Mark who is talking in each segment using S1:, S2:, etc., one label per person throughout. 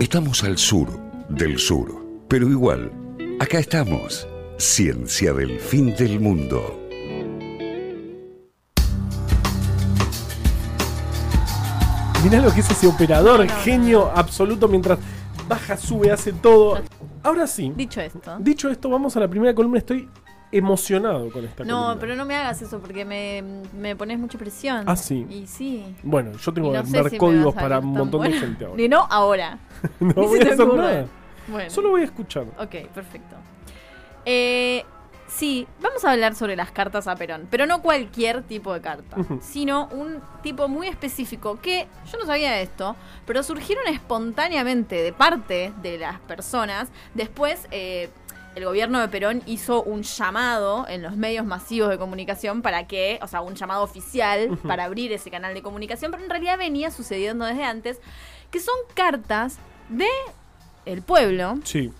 S1: Estamos al sur del sur, pero igual, acá estamos. Ciencia del fin del mundo.
S2: Mirá lo que es ese operador, genio absoluto mientras baja, sube, hace todo. Ahora sí,
S3: Dicho esto.
S2: dicho esto, vamos a la primera columna. Estoy emocionado con esta
S3: No,
S2: columna.
S3: pero no me hagas eso porque me, me pones mucha presión.
S2: Ah, sí.
S3: Y sí.
S2: Bueno, yo tengo
S3: Y
S2: que
S3: no sé
S2: dar
S3: si me
S2: códigos
S3: a
S2: para un
S3: tan
S2: montón de gente ahora.
S3: Ni no ahora.
S2: no
S3: Ni
S2: voy
S3: se
S2: a
S3: te
S2: hacer nada.
S3: Bueno.
S2: Solo voy a escuchar.
S3: Ok, perfecto. Eh, sí, vamos a hablar sobre las cartas a Perón, pero no cualquier tipo de carta,
S2: Ujú.
S3: sino un tipo muy específico que yo no sabía esto, pero surgieron espontáneamente de parte de las personas. Después, eh, el gobierno de Perón hizo un llamado en los medios masivos de comunicación para que, o sea, un llamado oficial para abrir ese canal de comunicación, pero en realidad venía sucediendo desde antes, que son cartas de el pueblo
S2: Sí.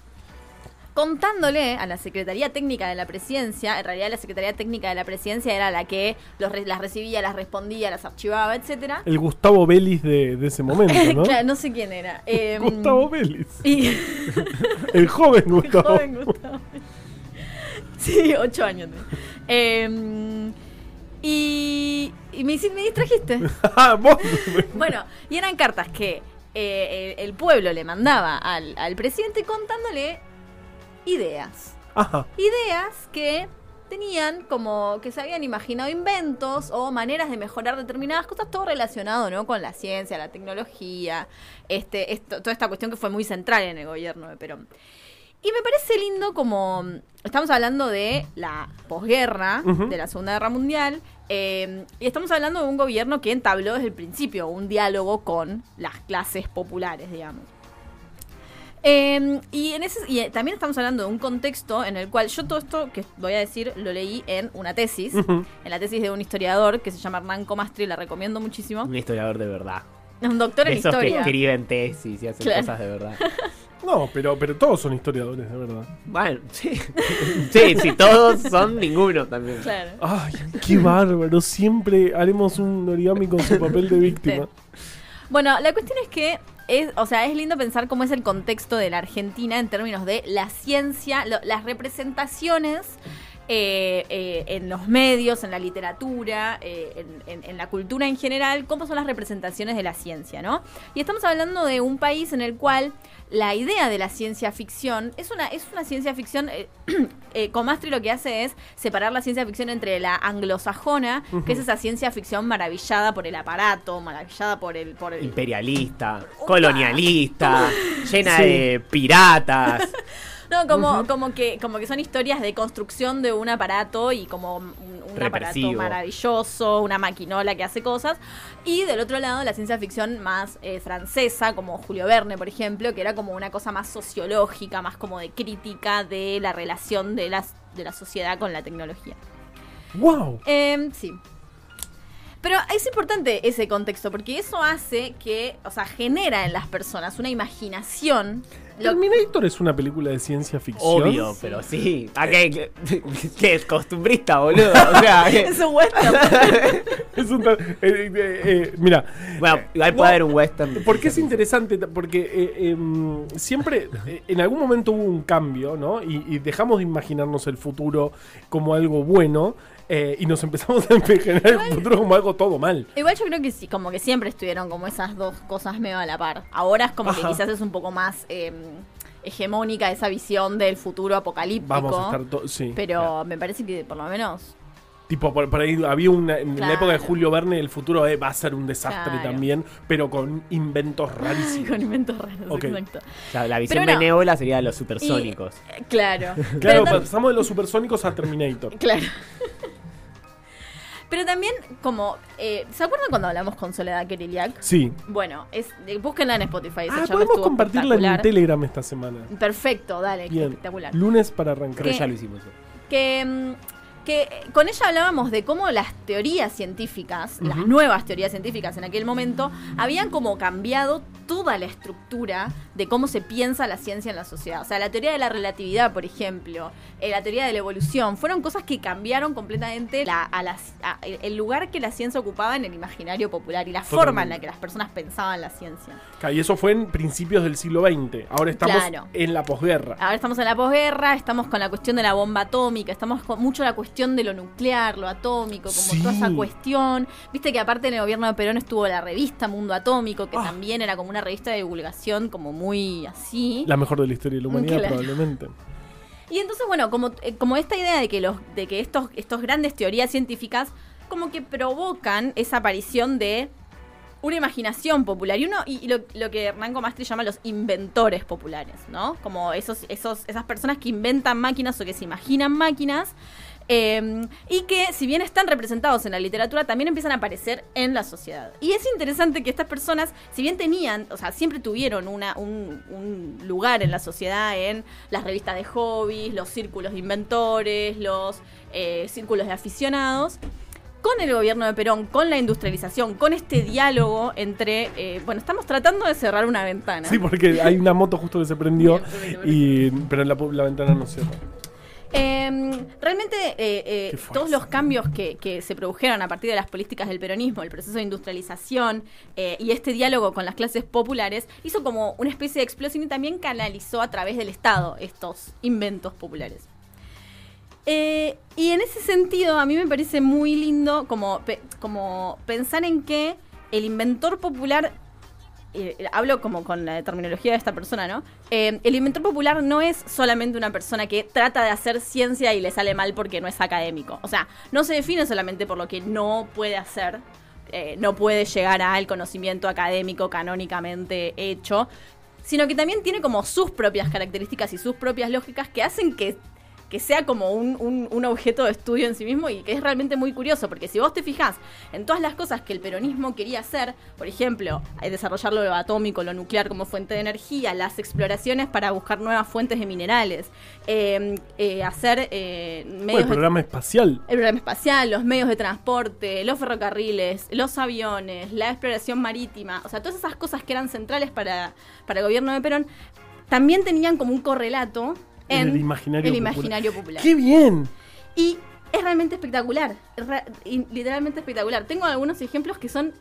S3: Contándole a la Secretaría Técnica de la Presidencia, en realidad la Secretaría Técnica de la Presidencia era la que los re- las recibía, las respondía, las archivaba, etcétera.
S2: El Gustavo Vélez de, de ese momento, ¿no?
S3: Claro, no sé quién era. Eh,
S2: Gustavo Vélez.
S3: Y
S2: El joven Gustavo.
S3: joven Gustavo. Sí, ocho años. Eh, y, y me, me distrajiste.
S2: Ah.
S3: Bueno, y eran cartas que eh, el, el pueblo le mandaba al, al presidente contándole ideas.
S2: Ajá.
S3: ideas que tenían como que se habían imaginado inventos o maneras de mejorar determinadas cosas, todo relacionado ¿no? con la ciencia, la tecnología, este, esto, toda esta cuestión que fue muy central en el gobierno de Perón. Y me parece lindo como estamos hablando de la posguerra, de la Segunda Guerra Mundial, eh, y estamos hablando de un gobierno que entabló desde el principio un diálogo con las clases populares, digamos. Eh, y, en ese, y eh, también estamos hablando de un contexto en el cual yo todo esto que voy a decir lo leí en una tesis, en la tesis de un historiador que se llama Hernán Comastri, la recomiendo muchísimo.
S4: Un historiador de verdad.
S3: Un doctor
S4: De
S3: en
S4: esos que
S3: historia.
S4: escriben tesis y hacen
S3: Claro.
S4: cosas de verdad.
S2: No, pero, pero todos son historiadores, de verdad.
S4: Bueno, sí. Sí, si todos son ninguno también.
S3: Claro.
S2: Ay, qué bárbaro. Siempre haremos un origami con su papel de víctima.
S3: Bueno, la cuestión es que es, o sea, es lindo pensar cómo es el contexto de la Argentina en términos de la ciencia, lo- las representaciones eh, eh, en los medios, en la literatura, eh, en, en- en la cultura en general, cómo son las representaciones de la ciencia, ¿no? Y estamos hablando de un país en el cual la idea de la ciencia ficción es una, es una ciencia ficción. Comastri lo que hace es separar la ciencia ficción entre la anglosajona, que es esa ciencia ficción maravillada por el aparato, maravillada por el. Por el
S4: Imperialista, colonialista, llena
S2: Sí.
S4: de piratas.
S3: no, como, como, que, como que son historias de construcción de un aparato y como un, un aparato maravilloso, una maquinola que hace cosas. Y del otro lado, la ciencia ficción más eh, francesa, como Julio Verne, por ejemplo, que era como una cosa más sociológica, más como de crítica de la relación de, las, de la sociedad con la tecnología.
S2: ¡Wow!
S3: Em, sí. Pero es importante ese contexto, porque eso hace que, o sea, genera en las personas una imaginación. Lo-
S2: Terminator es una película de ciencia ficción.
S4: Obvio, pero sí. ¿A qué, qué- qué es costumbrista, boludo? O sea,
S3: es un western.
S2: Es un ter- eh, eh, eh, mira,
S4: bueno, igual
S2: No,
S4: puede haber un western.
S2: porque es interesante, porque eh, em, siempre, eh, en algún momento hubo un cambio, ¿no? Y, y dejamos de imaginarnos el futuro como algo bueno eh, y nos empezamos a imaginar el futuro como algo todo mal.
S3: Igual yo creo que sí, como que siempre estuvieron como esas dos cosas medio a la par. Ahora es como que quizás es un poco más em, hegemónica esa visión del futuro apocalíptico.
S2: Vamos a estar todos, sí.
S3: Pero me parece que por lo menos.
S2: Tipo, por, por ahí había una. En la época de Julio Verne, el futuro eh, va a ser un desastre
S3: Claro.
S2: también, pero con inventos rarísimos.
S3: Con inventos raros, exacto.
S4: O sea, la visión
S3: Pero no.
S4: benévola sería de los supersónicos.
S3: Eh, Claro.
S2: Claro,
S3: Pero
S2: pasamos de los supersónicos a Terminator.
S3: Claro. Pero también, como. eh, ¿Se acuerdan cuando hablamos con Soledad Keriliak?
S2: Sí.
S3: Bueno, es, eh, búsquenla en Spotify.
S2: Ah, podemos compartirla en. Telegram esta semana.
S3: Perfecto, dale,
S2: Bien.
S3: espectacular.
S2: Lunes para arrancar.
S4: Que ya lo hicimos. eso.
S3: Que, mm, que con ella hablábamos de cómo las teorías científicas, las nuevas teorías científicas en aquel momento, habían como cambiado todo toda la estructura de cómo se piensa la ciencia en la sociedad. O sea, la teoría de la relatividad, por ejemplo, eh, la teoría de la evolución, fueron cosas que cambiaron completamente la- a las- a- el lugar que la ciencia ocupaba en el imaginario popular y la forma en la que las personas pensaban la ciencia.
S2: Y eso fue en principios del siglo XX. Ahora estamos
S3: Claro.
S2: en la posguerra.
S3: Ahora estamos en la posguerra, estamos con la cuestión de la bomba atómica, estamos con mucho la cuestión de lo nuclear, lo atómico, como
S2: Sí.
S3: toda esa cuestión. Viste que aparte en el gobierno de Perón estuvo la revista Mundo Atómico, que
S2: Ah.
S3: también era como una revista de divulgación como muy así.
S2: La mejor de la historia de la humanidad,
S3: Claro.
S2: probablemente.
S3: Y entonces, bueno, como, eh, como esta idea de que los, de que estos, estos grandes teorías científicas como que provocan esa aparición de una imaginación popular y uno y, y lo, lo que Hernán Comastri llama los inventores populares, ¿no? Como esos, esos, esas personas que inventan máquinas o que se imaginan máquinas. Eh, y que si bien están representados en la literatura, también empiezan a aparecer en la sociedad. Y es interesante que estas personas, si bien tenían, o sea, siempre tuvieron una, un, un lugar en la sociedad, en las revistas de hobbies, los círculos de inventores, los eh, círculos de aficionados, con el gobierno de Perón, con la industrialización, con este diálogo entre, eh, bueno, estamos tratando de cerrar una ventana.
S2: Sí, porque hay una moto justo que se prendió,
S3: Bien,
S2: y, pero la, la ventana no cierra.
S3: Eh, realmente eh, eh, todos los cambios que, que se produjeron a partir de las políticas del peronismo, el proceso de industrialización eh, y este diálogo con las clases populares hizo como una especie de explosión y también canalizó a través del Estado estos inventos populares. Y en ese sentido a mí me parece muy lindo como, como pensar en que el inventor popular eh, hablo como con la terminología de esta persona, ¿no? Eh, el inventor popular no es solamente una persona que trata de hacer ciencia y le sale mal porque no es académico. O sea, no se define solamente por lo que no puede hacer, eh, no puede llegar al conocimiento académico canónicamente hecho, sino que también tiene como sus propias características y sus propias lógicas que hacen que que sea como un, un- un objeto de estudio en sí mismo y que es realmente muy curioso, porque si vos te fijás en todas las cosas que el peronismo quería hacer, por ejemplo, eh, desarrollar lo atómico, lo nuclear como fuente de energía, las exploraciones para buscar nuevas fuentes de minerales, eh, eh, hacer eh,
S2: Bueno,
S3: medios
S2: el
S3: de-
S2: programa espacial.
S3: el programa espacial, los medios de transporte, los ferrocarriles, los aviones, la exploración marítima, o sea, todas esas cosas que eran centrales para, para el gobierno de Perón, también tenían como un correlato en,
S2: En el imaginario
S3: el
S2: popular.
S3: imaginario popular.
S2: ¡Qué bien!
S3: Y es realmente espectacular, es literalmente espectacular. Tengo algunos ejemplos que son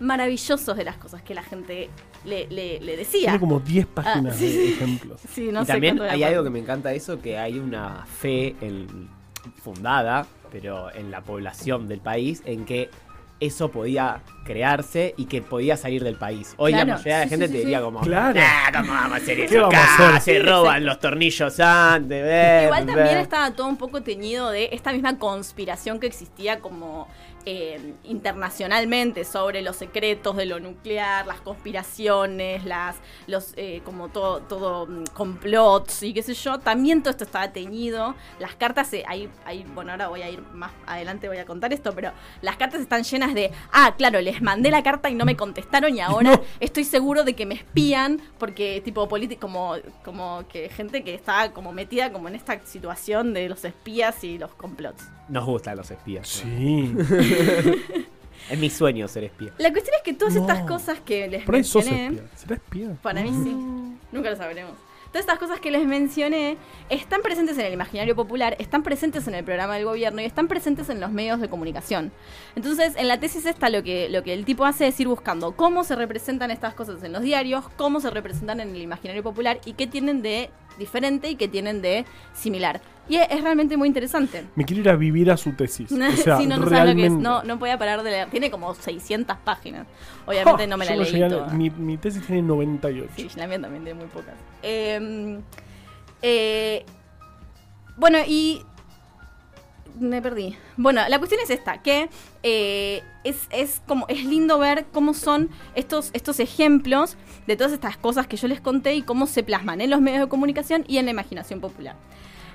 S3: maravillosos de las cosas que la gente le, le- le decía.
S2: Tiene como 10 páginas
S3: Ah, sí,
S2: de
S3: sí.
S2: ejemplos.
S3: Sí, no
S4: y
S3: sé
S4: también hay algo que me encanta de eso, que hay una fe en- fundada, pero en la población del país, en que eso podía crearse y que podía salir del país. Hoy
S3: Claro,
S4: la mayoría de
S3: sí,
S4: la gente
S3: sí,
S4: te diría
S3: sí.
S4: como,
S2: Claro.
S4: "Nah, ¿cómo vamos a hacer
S2: ¿Qué
S4: eso
S2: vamos a
S4: acá?
S2: hacer?"
S4: Se
S3: Sí,
S4: roban
S3: exacto.
S4: los tornillos antes, ver,
S3: Igual también
S4: ver".
S3: estaba todo un poco teñido de esta misma conspiración que existía como eh, internacionalmente sobre los secretos de lo nuclear, las conspiraciones, las los eh, como todo todo mm, complots y qué sé yo. También todo esto estaba teñido. Las cartas, eh, ahí, ahí, bueno, ahora voy a ir más adelante, voy a contar esto, pero las cartas están llenas de, ah, claro, les mandé la carta y no me contestaron y ahora
S2: No.
S3: estoy seguro de que me espían porque tipo político como como que gente que estaba como metida como en esta situación de los espías y los complots.
S4: Nos gustan los espías.
S2: Sí.
S4: Es mi sueño ser espía.
S3: La cuestión es que todas
S2: No.
S3: estas cosas que les
S2: Por ahí sos
S3: mencioné,
S2: espía. ¿Será espía?
S3: para mí sí, nunca lo sabremos. Todas estas cosas que les mencioné están presentes en el imaginario popular, están presentes en el programa del gobierno y están presentes en los medios de comunicación. Entonces, en la tesis esta lo que, lo que el tipo hace es ir buscando cómo se representan estas cosas en los diarios, cómo se representan en el imaginario popular y qué tienen de diferente y qué tienen de similar. Y es, realmente muy interesante.
S2: Me quiero ir a vivir a su tesis. O sea,
S3: sí, no, no sabes lo que es.
S2: realmente.
S3: No, no podía parar de leer. Tiene como 600 páginas. Obviamente no me la leí
S2: a-
S3: toda.
S2: mi, mi tesis tiene 98.
S3: Sí, la mía también tiene muy pocas. Eh, eh, bueno, y. Me perdí. Bueno, la cuestión es esta, que eh, es, es como es lindo ver cómo son estos, estos ejemplos de todas estas cosas que yo les conté y cómo se plasman en los medios de comunicación y en la imaginación popular.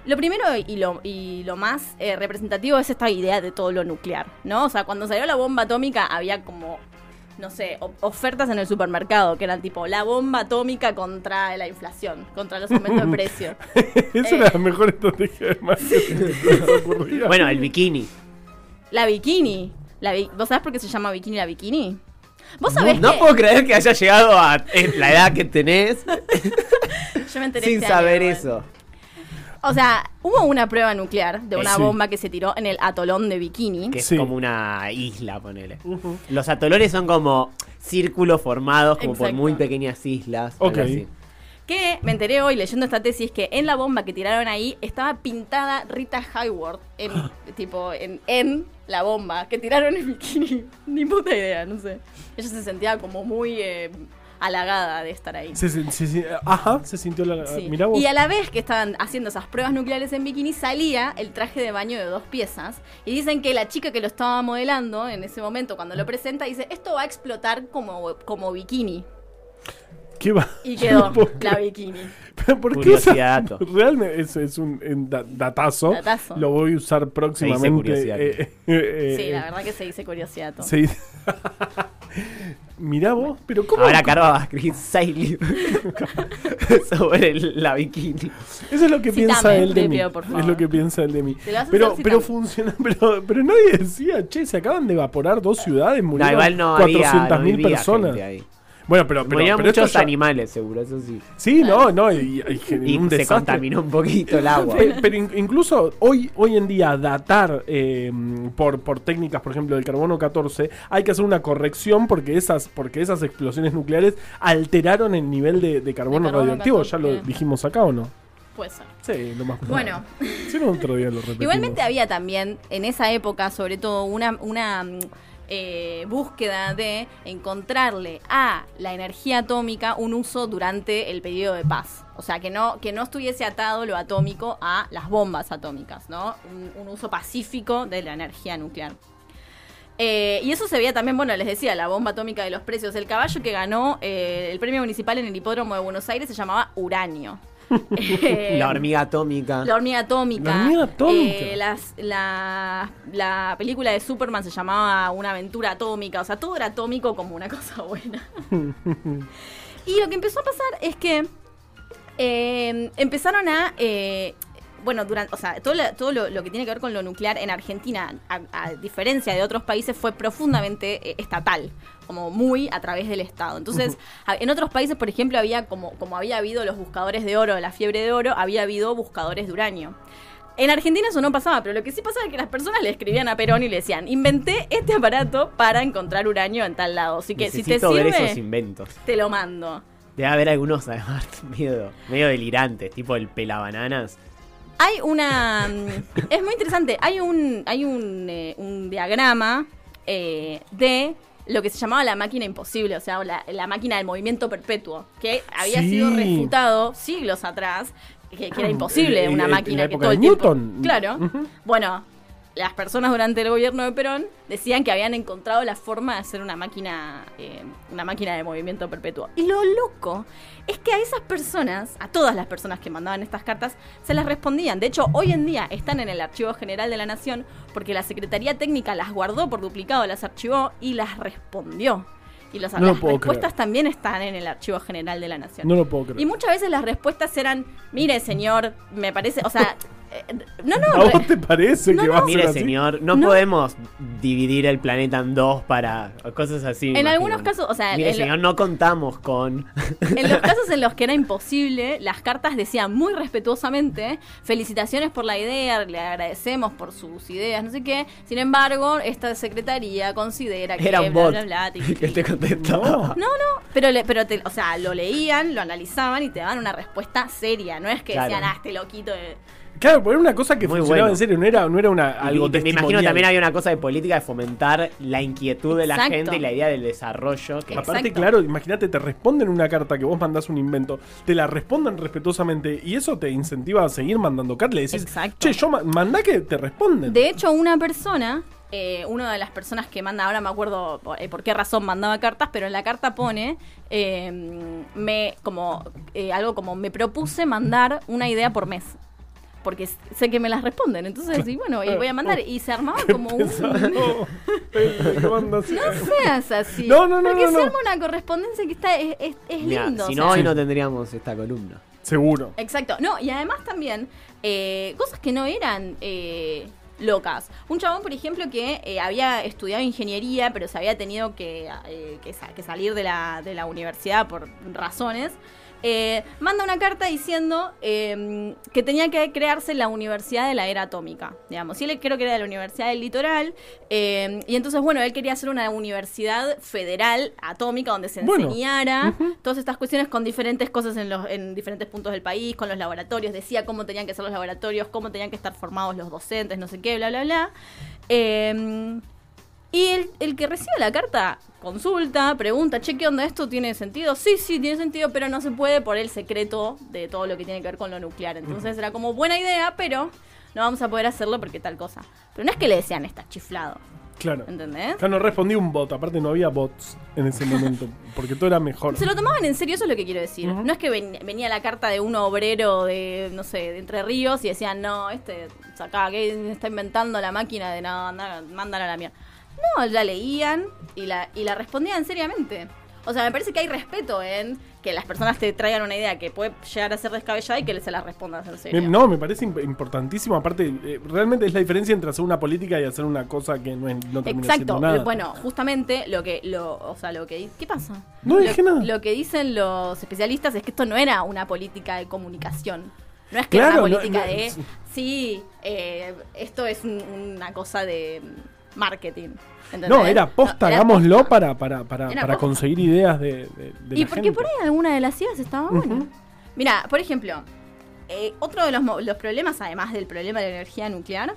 S3: Lo primero y lo, y lo más eh, representativo es esta idea de todo lo nuclear, ¿no? O sea, cuando salió la bomba atómica había como, no sé, ofertas en el supermercado que eran tipo la bomba atómica contra la inflación, contra los aumentos de precios.
S2: Esa
S3: Eh.
S2: era la mejor estrategia de marketing.
S4: Bueno, el bikini.
S3: La bikini. La bi- ¿Vos sabés por qué se llama bikini la bikini? Vos sabés
S4: No
S3: que
S4: puedo creer que haya llegado a eh, la edad que tenés
S3: yo me enteré
S4: sin
S3: este
S4: saber
S3: año,
S4: eso.
S3: O sea, hubo una prueba nuclear de una
S2: Sí.
S3: bomba que se tiró en el atolón de Bikini.
S4: Que es
S2: Sí.
S4: como una isla, ponele. Los atolones son como círculos formados como por
S3: Exacto.
S4: muy pequeñas islas.
S2: Ok.
S4: así.
S3: Que me enteré hoy leyendo esta tesis que en la bomba que tiraron ahí estaba pintada Rita Hayworth en tipo en, en la bomba que tiraron en bikini. Ni puta idea, no sé. Ella se sentía como muy eh, halagada de estar ahí.
S2: Se- se- se- se- ajá, se sintió la.
S3: Sí.
S2: Mirá vos.
S3: Y a la vez que estaban haciendo esas pruebas nucleares en bikini, salía el traje de baño de dos piezas. Y dicen que la chica que lo estaba modelando en ese momento, cuando lo presenta, dice: Esto va a explotar como, como bikini.
S2: ¿Qué va?
S3: Y quedó la bikini.
S2: Pero ¿Por qué. Realmente es, es un, un da- datazo.
S3: Datazo.
S2: Lo voy a usar próximamente.
S4: curiosidad.
S2: eh, eh,
S3: Sí,
S2: eh,
S3: la verdad que se dice curiosidad. todo.
S2: se dice- Mirá vos, pero ¿cómo?
S4: Ahora Carva va a escribir seis libros sobre el- la bikini.
S2: Eso es lo que piensa él de mí.
S3: pido, por favor.
S2: Es lo que piensa él de mí. Pero, pero funciona, pero, pero nadie decía, che, se acaban de evaporar dos ciudades,
S4: No,
S2: murieron
S4: igual no había,
S2: 400.000
S4: no vivía
S2: personas.
S4: gente ahí.
S2: Bueno, pero, pero, pero esto
S4: muchos
S2: ya-
S4: animales, seguro, eso sí.
S2: Sí, no, no, y, y- y
S4: Y
S2: un
S4: se
S2: desastre.
S4: contaminó un poquito el agua.
S2: Pero, pero in- incluso hoy, hoy en día datar eh, por, por técnicas, por ejemplo, del carbono 14, hay que hacer una corrección porque esas, porque esas explosiones nucleares alteraron el nivel de, de carbono,
S3: De carbono
S2: radioactivo.
S3: 14.
S2: ¿Ya lo dijimos acá o no?
S3: Puede ser.
S2: Sí, lo más
S3: Bueno.
S2: Si no, otro día lo.
S3: Igualmente había también, en esa época, sobre todo, una, una mm, eh, búsqueda de encontrarle a la energía atómica un uso durante el periodo de paz. O sea, que no, que no estuviese atado lo atómico a las bombas atómicas, ¿no? Un, uso pacífico de la energía nuclear. Eh, y eso se veía también, bueno, les decía, la bomba atómica de los precios. El caballo que ganó eh, el premio municipal en el hipódromo de Buenos Aires se llamaba Uranio. Eh,
S4: La hormiga atómica.
S3: la hormiga atómica.
S2: La hormiga atómica.
S3: Eh, las- la, la película de Superman se llamaba Una aventura atómica. O sea, todo era atómico como una cosa buena. y lo que empezó a pasar es que eh, empezaron a. eh, bueno, durante, o sea, todo, lo, todo lo, lo que tiene que ver con lo nuclear en Argentina, a, a diferencia de otros países, fue profundamente eh, estatal, como muy a través del Estado. Entonces, en otros países, por ejemplo, había como, como había habido los buscadores de oro, la fiebre de oro, había habido buscadores de uranio. En Argentina eso no pasaba, pero lo que sí pasaba es que las personas le escribían a Perón y le decían, inventé este aparato para encontrar uranio en tal lado. Así que si te
S4: Necesito ver esos
S3: sirve,
S4: inventos.
S3: te lo mando.
S4: Debe haber algunos además medio, medio delirantes, tipo el pelabananas.
S3: Hay una. mm, Es muy interesante. Hay un, hay un, eh, un diagrama eh, de lo que se llamaba la máquina imposible, o sea, la, la máquina del movimiento perpetuo, que había
S2: Sí.
S3: sido refutado siglos atrás, que, que era
S2: Ah,
S3: imposible una
S2: en
S3: máquina
S2: la
S3: que
S2: época
S3: todo
S2: de
S3: el tiempo-
S2: Newton.
S3: Claro.
S2: Ujú.
S3: Bueno, las personas durante el gobierno de Perón decían que habían encontrado la forma de hacer una máquina, eh, una máquina de movimiento perpetuo. Y lo loco es que a esas personas, a todas las personas que mandaban estas cartas, se las respondían. De hecho, hoy en día están en el Archivo General de la Nación porque la Secretaría Técnica las guardó por duplicado, las archivó y las respondió. Y los,
S2: No
S3: las respuestas
S2: creer.
S3: también están en el Archivo General de la Nación.
S2: No lo puedo creer.
S3: Y muchas veces las respuestas eran, mire señor, me parece, o sea, no, no,
S2: ¿A vos te parece
S3: No,
S2: que
S3: no.
S2: va a ser
S4: Mire,
S2: así?
S4: señor, no,
S3: No.
S4: podemos dividir el planeta en dos para cosas así.
S3: En
S4: imagino.
S3: algunos casos, o sea,
S4: Mire,
S3: lo-
S4: señor, no contamos con.
S3: En los casos en los que era imposible, las cartas decían muy respetuosamente, felicitaciones por la idea, le agradecemos por sus ideas, no sé qué. Sin embargo, esta secretaría considera que
S4: Era un
S3: bla,
S4: bot
S3: bla, bla,
S4: que
S3: ti.
S4: te contestó.
S2: No.
S3: No, no, pero, le- pero te- o sea, lo leían, lo analizaban y te daban una respuesta seria. No es que
S4: Claro.
S3: decían, ah, este loquito. de-".
S2: Claro, pero era una cosa que
S4: Muy
S2: funcionaba
S4: bueno.
S2: en serio, no era, no era una,
S4: Y
S2: algo
S4: me imagino también había una cosa de política de fomentar la inquietud de la
S3: Exacto.
S4: gente y la idea del desarrollo. Que
S3: Exacto.
S2: Aparte, claro, imagínate, te responden una carta que vos mandás un invento, te la responden respetuosamente y eso te incentiva a seguir mandando cartas. Le decís,
S3: Exacto.
S2: che, yo ma- mandá que te responden.
S3: De hecho, una persona, eh, una de las personas que manda, ahora me acuerdo por, eh, por qué razón mandaba cartas, pero en la carta pone eh, me como eh, algo como me propuse mandar una idea por mes. Porque sé que me las responden. Entonces, y bueno, y voy a mandar. Y se armaba como un.
S2: No,
S3: seas así.
S2: No, no, no,
S3: Porque
S2: no,
S3: se arma una correspondencia que está es, es- es
S4: Mirá,
S3: lindo.
S4: si
S3: o
S4: no,
S3: sea.
S4: hoy no tendríamos esta columna.
S2: Seguro.
S3: Exacto. No, y además también, eh, cosas que no eran eh, locas. Un chabón, por ejemplo, que eh, había estudiado ingeniería, pero se había tenido que, eh, que sa- que salir de la, de la universidad por razones. Eh, manda una carta diciendo eh, que tenía que crearse la Universidad de la Era Atómica, digamos. Y él creo que era de la Universidad del Litoral. eh, y entonces, bueno, él quería hacer una universidad federal atómica donde se
S2: Bueno.
S3: enseñara todas estas cuestiones con diferentes cosas en, los, en diferentes puntos del país, con los laboratorios. Decía cómo tenían que ser los laboratorios, cómo tenían que estar formados los docentes, no sé qué, bla, bla, bla. Y el, el que recibe la carta consulta, pregunta, che, ¿qué onda esto? ¿Tiene sentido? Sí, sí, tiene sentido, pero no se puede por el secreto de todo lo que tiene que ver con lo nuclear. Entonces era como buena idea, pero no vamos a poder hacerlo porque tal cosa. Pero no es que le decían, está chiflado,
S2: Claro.
S3: ¿entendés?
S2: Acá no respondí un bot, aparte no había bots en ese momento, porque todo era mejor.
S3: Se lo tomaban en serio, eso es lo que quiero decir.
S2: Ujú.
S3: No es que ven- venía la carta de un obrero de, no sé, de Entre Ríos y decían, no, este, acá, que está inventando la máquina de no, anda, mándala a la mierda. No, la leían y la, y la respondían seriamente. O sea, me parece que hay respeto en que las personas te traigan una idea que puede llegar a ser descabellada y que se la respondas en serio.
S2: No, me parece imp- importantísimo. Aparte, eh, realmente es la diferencia entre hacer una política y hacer una cosa que no, es, no termina
S3: Exacto.
S2: siendo nada.
S3: Bueno, justamente lo que, lo, o sea, lo que, ¿qué pasa?
S2: No dije nada.
S3: Lo que dicen los especialistas es que esto no era una política de comunicación. No es que
S2: Claro,
S3: era una política
S2: no-
S3: de, sí, eh, esto es un- una cosa de marketing. ¿entendés?
S2: no, era posta,
S3: No, era
S2: hagámoslo
S3: posta.
S2: para, para, para, para
S3: posta.
S2: conseguir ideas de, de, de
S3: Y
S2: la
S3: porque
S2: gente.
S3: por ahí alguna de las ideas estaba buena. Mira, por ejemplo, eh, otro de los, los problemas, además del problema de la energía nuclear,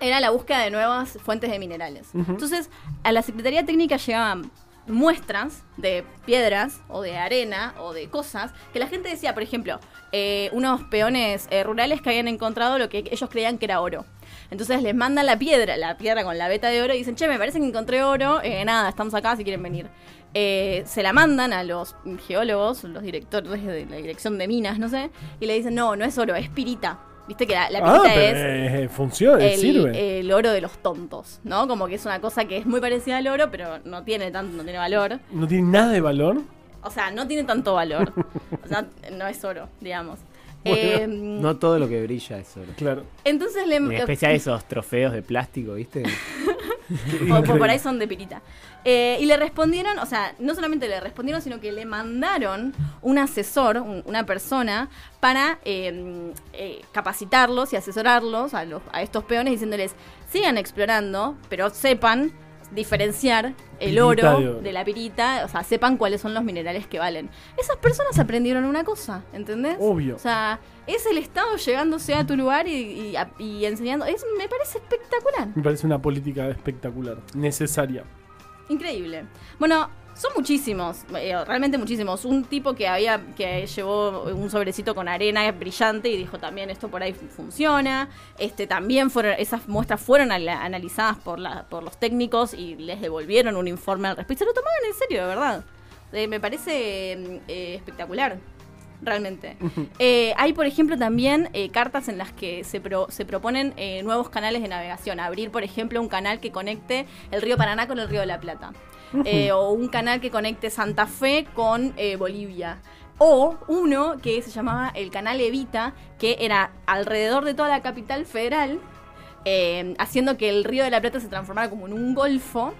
S3: era la búsqueda de nuevas fuentes de minerales. Entonces, a la Secretaría Técnica llegaban muestras de piedras o de arena o de cosas que la gente decía, por ejemplo, eh, unos peones eh, rurales que habían encontrado lo que ellos creían que era oro. Entonces les mandan la piedra, la piedra con la veta de oro y dicen, che, me parece que encontré oro, eh, nada, estamos acá si quieren venir. Eh, se la mandan a los geólogos, los directores de la dirección de minas, no sé, y le dicen, no, no es oro, es pirita. Viste que la, la
S2: ah,
S3: pirita
S2: pero
S3: es
S2: eh, funciona,
S3: el,
S2: sirve.
S3: el oro de los tontos, ¿no? Como que es una cosa que es muy parecida al oro, pero no tiene tanto, no tiene valor.
S2: no tiene nada de valor.
S3: O sea, no tiene tanto valor. O sea, no es oro, digamos.
S2: Bueno,
S3: Eh,
S4: No todo lo que brilla es oro.
S2: Claro.
S3: entonces le...
S4: En especial esos trofeos de plástico, ¿viste?
S3: o por, por ahí son de pirita. Eh, y le respondieron, o sea, no solamente le respondieron, sino que le mandaron un asesor, un- una persona, para eh, eh, capacitarlos y asesorarlos a, los, a estos peones, diciéndoles, sigan explorando, pero sepan diferenciar el
S2: Pirita
S3: oro
S2: de oro.
S3: de la pirita, o sea, sepan cuáles son los minerales que valen. Esas personas aprendieron una cosa, ¿entendés?
S2: Obvio.
S3: O sea, es el Estado llegándose a tu lugar y, y- y enseñando. Es, me parece espectacular.
S2: Me parece una política espectacular, necesaria.
S3: Increíble. Bueno, son muchísimos, eh, realmente muchísimos. Un tipo que había que llevó un sobrecito con arena brillante y dijo también esto por ahí funciona. Este también fueron esas muestras fueron analizadas por la, por los técnicos y les devolvieron un informe al respecto. Se lo tomaban en serio, de verdad. Eh, me parece mm, eh, espectacular. Realmente. Eh, hay, por ejemplo, también eh, cartas en las que se, pro- se proponen eh, nuevos canales de navegación. Abrir, por ejemplo, un canal que conecte el río Paraná con el río de la Plata. Eh, o un canal que conecte Santa Fe con eh, Bolivia. O uno que se llamaba el canal Evita, que era alrededor de toda la capital federal, eh, haciendo que el río de la Plata se transformara como en un golfo.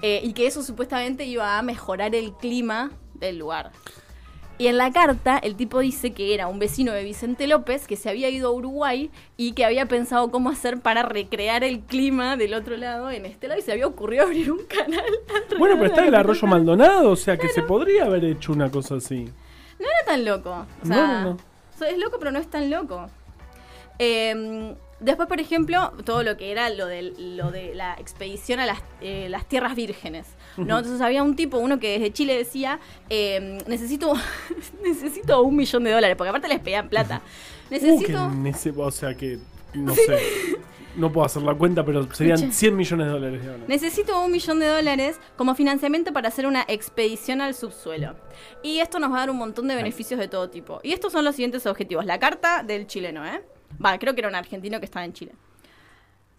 S3: y que eso supuestamente iba a mejorar el clima del lugar. Y en la carta el tipo dice que era un vecino de Vicente López que se había ido a Uruguay y que había pensado cómo hacer para recrear el clima del otro lado en este lado y se había ocurrido abrir un canal.
S2: Bueno, pero está el arroyo. Maldonado, o sea que se podría haber hecho una cosa así.
S3: No era tan loco. O sea,
S2: No, no, no.
S3: o sea, es loco, pero no es tan loco. Eh, después, por ejemplo, todo lo que era lo de, lo de la expedición a las, eh, las tierras vírgenes. ¿no? Entonces había un tipo, uno que desde Chile decía, eh, necesito, necesito un millón de dólares, porque aparte les pedían plata.
S2: Uh,
S3: Necesito...
S2: nece- o sea que, no sé, no puedo hacer la cuenta, pero serían
S3: Escucha.
S2: 100 millones de dólares de.
S3: Necesito un millón de dólares como financiamiento para hacer una expedición al subsuelo. Y esto nos va a dar un montón de beneficios de todo tipo. Y estos son los siguientes objetivos. La carta del chileno, ¿eh? Va, creo que era un argentino que estaba en Chile.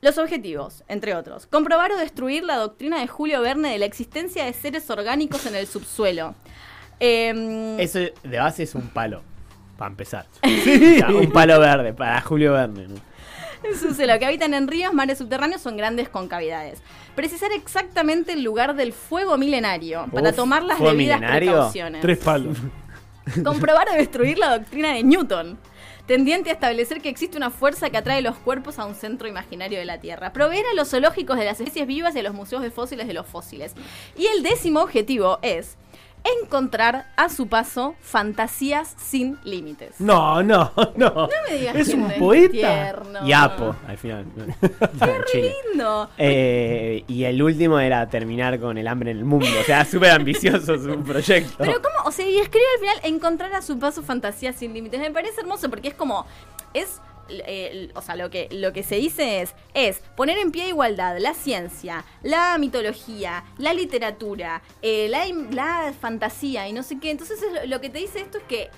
S3: Los objetivos, entre otros. Comprobar o destruir la doctrina de Julio Verne de la existencia de seres orgánicos en el subsuelo. Em,
S4: Eso de base es un palo, para empezar.
S2: Sí.
S4: O sea, un palo verde para Julio Verne. ¿no?
S3: Lo que habitan en ríos, mares subterráneos son grandes concavidades. Precisar exactamente el lugar del fuego milenario para
S4: Uf,
S3: tomar las
S4: ¿fuego
S3: debidas
S4: milenario?
S3: precauciones.
S2: Tres palos.
S3: Comprobar o destruir la doctrina de Newton. Tendiente a establecer que existe una fuerza que atrae los cuerpos a un centro imaginario de la Tierra. Proveer a los zoológicos de las especies vivas y a los museos de fósiles de los fósiles. Y el décimo objetivo es encontrar a su paso fantasías sin límites.
S2: No, no, no.
S3: No me digas
S2: es
S3: que
S2: un
S3: no es
S2: poeta.
S3: tierno.
S4: Y Apo, al final. En Chile.
S3: lindo.
S4: Eh, y el último era terminar con el hambre en el mundo. O sea, súper ambicioso su proyecto.
S3: Pero cómo, o sea, y escribe al final encontrar a su paso fantasías sin límites. Me parece hermoso porque es como es eh, o sea, lo que lo que se dice es es poner en pie igualdad la ciencia, la mitología, la literatura, eh, la, la fantasía y no sé qué. Entonces es lo, lo que te dice esto es que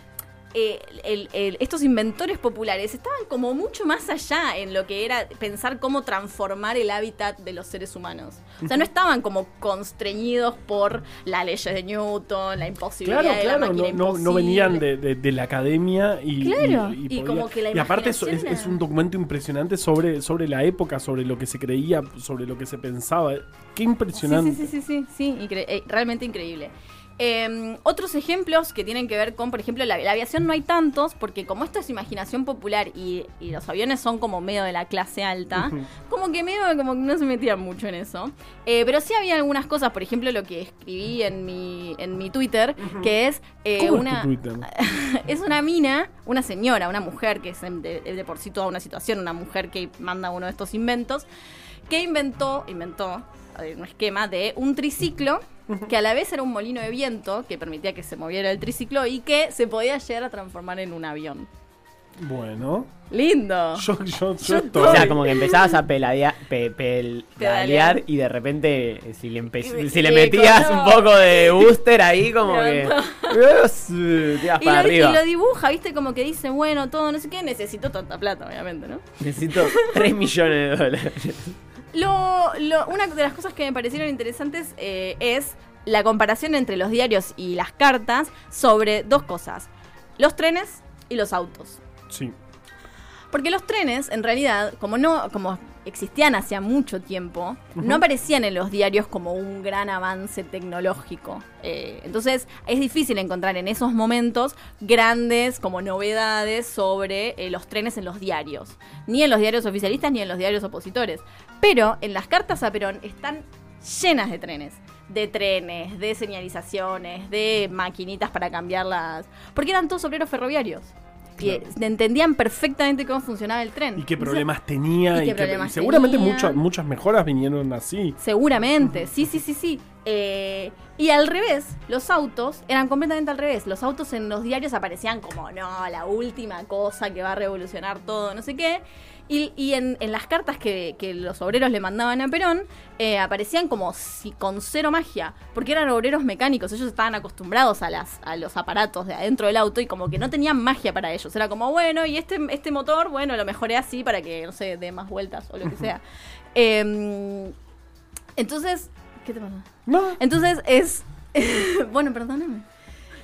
S3: eh, el- el- estos inventores populares estaban como mucho más allá en lo que era pensar cómo transformar el hábitat de los seres humanos. O sea, no estaban como constreñidos por las leyes de Newton, la imposibilidad
S2: Claro,
S3: de la
S2: claro,
S3: máquina
S2: no, venían de, de- de la academia y,
S3: Claro,
S2: y,
S3: como que la
S2: y aparte es, es- es un documento impresionante sobre, sobre la época, sobre lo que se creía, sobre lo que se pensaba. Qué impresionante.
S3: Sí, sí, sí, sí, sí, sí, incre- eh, realmente increíble. Eh, otros ejemplos que tienen que ver con, por ejemplo, la, la aviación no hay tantos, porque como esto es imaginación popular y, y los aviones son como medio de la clase alta, como que medio como que no se metían mucho en eso. Eh, pero sí había algunas cosas, por ejemplo, lo que escribí en mi, en mi Twitter, que es eh,
S2: ¿Cómo es tu
S3: una...
S2: Twitter?
S3: es una mina, una señora, una mujer que es de, de por sí toda una situación, una mujer que manda uno de estos inventos, que inventó, inventó eh, un esquema de un triciclo que a la vez era un molino de viento que permitía que se moviera el triciclo y que se podía llegar a transformar en un avión.
S2: Bueno,
S3: Lindo.
S2: yo, yo, yo
S3: Yo
S2: estoy-
S4: O sea, como que empezabas a peladea- pe- pel-
S3: Pedalear.
S4: pedalear y de repente, eh, si le, empe-
S3: Y-
S4: si le
S3: y
S4: metías un poco de booster ahí, como que.
S3: Levantó.
S4: te ibas
S3: Y
S4: para
S3: lo, y lo dibuja, ¿viste? Como que dice, bueno, todo, no sé qué, necesito tanta plata, obviamente, ¿no?
S4: Necesito 3 millones de dólares.
S3: Lo, lo- una de las cosas que me parecieron interesantes eh, es la comparación entre los diarios y las cartas sobre dos cosas, los trenes y los autos.
S2: Sí.
S3: Porque los trenes, en realidad, como no, como existían hacía mucho tiempo, no aparecían en los diarios como un gran avance tecnológico. Eh, entonces, es difícil encontrar en esos momentos grandes como novedades sobre eh, los trenes en los diarios. Ni en los diarios oficialistas ni en los diarios opositores. Pero en las cartas a Perón están llenas de trenes. De trenes, de señalizaciones, de maquinitas para cambiarlas. Porque eran todos obreros ferroviarios. Eh, entendían perfectamente cómo funcionaba el tren.
S2: Y qué problemas tenía.
S3: y qué
S2: que-
S3: problemas
S2: seguramente
S3: tenía.
S2: muchas muchas mejoras vinieron así.
S3: Seguramente, sí, sí, sí, sí. Eh, y al revés, los autos eran completamente al revés. Los autos en los diarios aparecían como, no, la última cosa que va a revolucionar todo, no sé qué. Y, y en, en las cartas que, que los obreros le mandaban a Perón, eh, aparecían como si con cero magia, porque eran obreros mecánicos, ellos estaban acostumbrados a, las, a los aparatos de adentro del auto y como que no tenían magia para ellos. Era como, bueno, y este, este motor, bueno, lo mejoré así para que, no sé, dé más vueltas o lo que sea. Em, entonces, ¿qué te pasa?
S2: No.
S3: Entonces es. bueno, perdóname.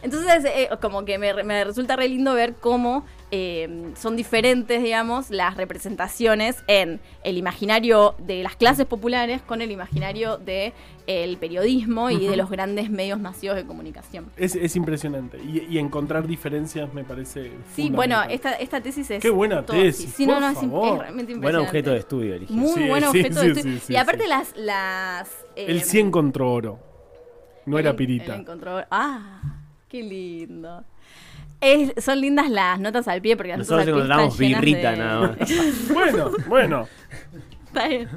S3: Entonces, eh, como que me, me resulta re lindo ver cómo eh, son diferentes, digamos, las representaciones en el imaginario de las clases populares con el imaginario del periodismo y de los grandes medios masivos de comunicación.
S2: Es, es impresionante. Y, y encontrar diferencias me parece.
S3: Sí, bueno, esta, esta tesis es.
S2: Qué buena tesis,
S3: así. Sí,
S2: por
S3: no, no, es, im-
S2: favor.
S3: es realmente
S4: Buen
S3: impresionante.
S4: objeto de estudio.
S3: Muy
S2: Sí,
S3: buen
S2: sí,
S3: objeto
S2: sí,
S3: de estudio.
S2: sí, sí,
S3: y aparte
S2: sí.
S3: las. las
S2: El
S3: eh,
S2: 100 contra oro. No era pirita.
S3: encontró- Ah, qué lindo. Es- son lindas las notas al pie porque las
S4: Nosotros
S3: notas al pie
S4: encontramos birrita
S3: de-
S4: nada más.
S2: Bueno, bueno.
S3: Está bien.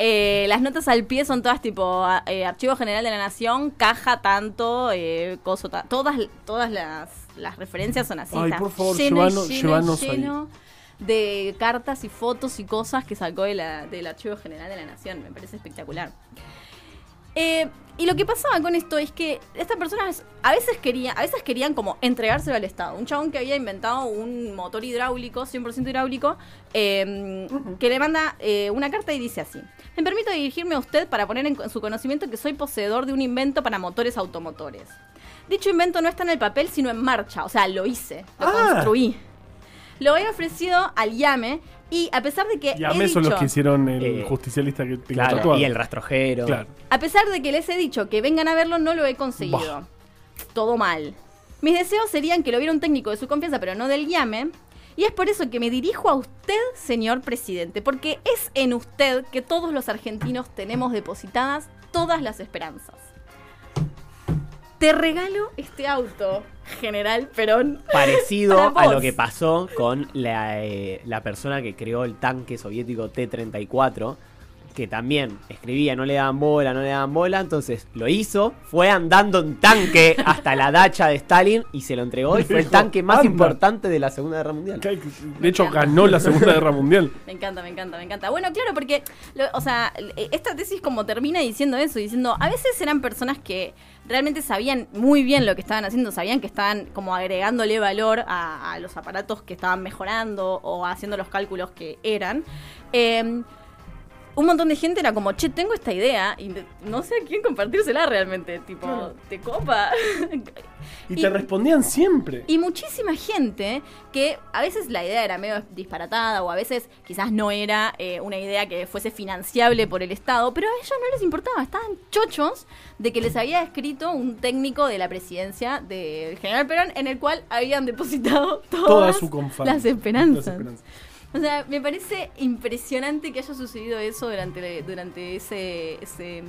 S3: Eh, las notas al pie son todas tipo eh, Archivo General de la Nación, caja tanto, eh, coso ta- todas todas las, las referencias son así.
S2: Ay, por favor,
S3: lleno lleno lleno de cartas y fotos y cosas que sacó de la- del Archivo General de la Nación. Me parece espectacular. Eh, y lo que pasaba con esto es que estas personas a veces querían, a veces querían como entregárselo al Estado. Un chabón que había inventado un motor hidráulico, 100% hidráulico, eh, que le manda eh, una carta y dice así. Me permito dirigirme a usted para poner en su conocimiento que soy poseedor de un invento para motores automotores. Dicho invento no está en el papel, sino en marcha. O sea, lo hice, lo
S2: Ah.
S3: construí. Lo había ofrecido al IAME Y a pesar de que
S2: Y a
S3: he
S2: son los que hicieron el
S4: Eh,
S2: justicialista que tengo
S4: Claro,
S2: tatuado.
S4: y el rastrojero.
S2: Claro.
S3: A pesar de que les he dicho que vengan a verlo, no lo he conseguido.
S2: Bah.
S3: Todo mal. Mis deseos serían que lo viera un técnico de su confianza, pero no del guiame. Y es por eso que me dirijo a usted, señor presidente, porque es en usted que todos los argentinos tenemos depositadas todas las esperanzas. Te regalo este auto, General Perón.
S4: Parecido a lo que pasó con la, eh, la persona que creó el tanque soviético T-34, que también escribía, no le daban bola, no le daban bola, entonces lo hizo, fue andando en tanque hasta la dacha de Stalin y se lo entregó y fue el tanque más
S2: "Anda".
S4: importante de la Segunda Guerra Mundial.
S2: De hecho, ganó la Segunda Guerra Mundial.
S3: Me encanta, me encanta, me encanta. Bueno, claro, porque, lo- o sea, esta tesis como termina diciendo eso, diciendo, a veces eran personas que realmente sabían muy bien lo que estaban haciendo, sabían que estaban como agregándole valor a, a los aparatos que estaban mejorando o haciendo los cálculos que eran. Eh, un montón de gente era como, che, tengo esta idea y no sé a quién compartírsela realmente. Tipo,
S2: Claro.
S3: te copa.
S2: Y,
S3: Y-
S2: te respondían siempre.
S3: Y muchísima gente que a veces la idea era medio disparatada o a veces quizás no era eh, una idea que fuese financiable por el Estado, pero a ellos no les importaba, estaban chochos de que les había escrito un técnico de la presidencia del general Perón en el cual habían depositado todas
S2: Toda su confianza.
S3: las esperanzas.
S2: Las esperanzas.
S3: O sea, me parece impresionante que haya sucedido eso durante, durante ese, ese,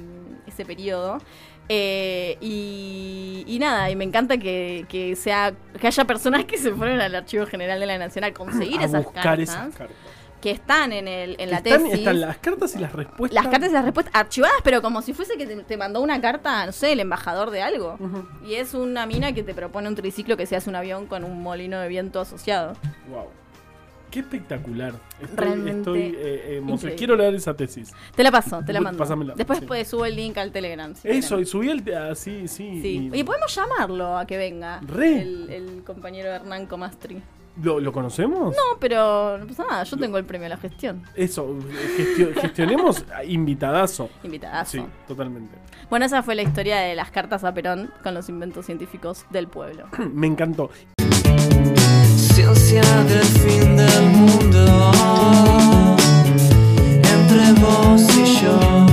S3: ese periodo. Eh, y, y nada, y me encanta que, que sea que haya personas que se fueron al Archivo General de la Nación a conseguir
S2: a
S3: esas
S2: buscar
S3: cartas
S2: esas cartas.
S3: que están en, el, en la
S2: están,
S3: tesis.
S2: están las cartas y las respuestas.
S3: Las cartas y las respuestas archivadas, pero como si fuese que te, te mandó una carta, no sé, el embajador de algo. Y es una mina que te propone un triciclo que se hace un avión con un molino de viento asociado.
S2: Wow. Qué espectacular. Estoy,
S3: Realmente
S2: estoy eh, eh, emocionado. Quiero leer esa tesis.
S3: Te la paso, te la mando.
S2: pásamela,
S3: Después
S2: sí.
S3: pues, subo el link al Telegram. si
S2: Eso,
S3: quieren.
S2: y subí el. ah, sí, sí.
S3: Sí.
S2: y-
S3: podemos llamarlo a que venga.
S2: Re.
S3: El, el compañero Hernán Comastri.
S2: ¿Lo, lo conocemos?
S3: No, pero no pasa nada. Yo tengo el premio a la gestión.
S2: Eso, gestio- gestionemos invitadazo.
S3: Invitadazo.
S2: Sí, totalmente.
S3: Bueno, esa fue la historia de las cartas a Perón con los inventos científicos del pueblo.
S2: Me encantó
S5: conciencia del fin del mundo entre vos y yo.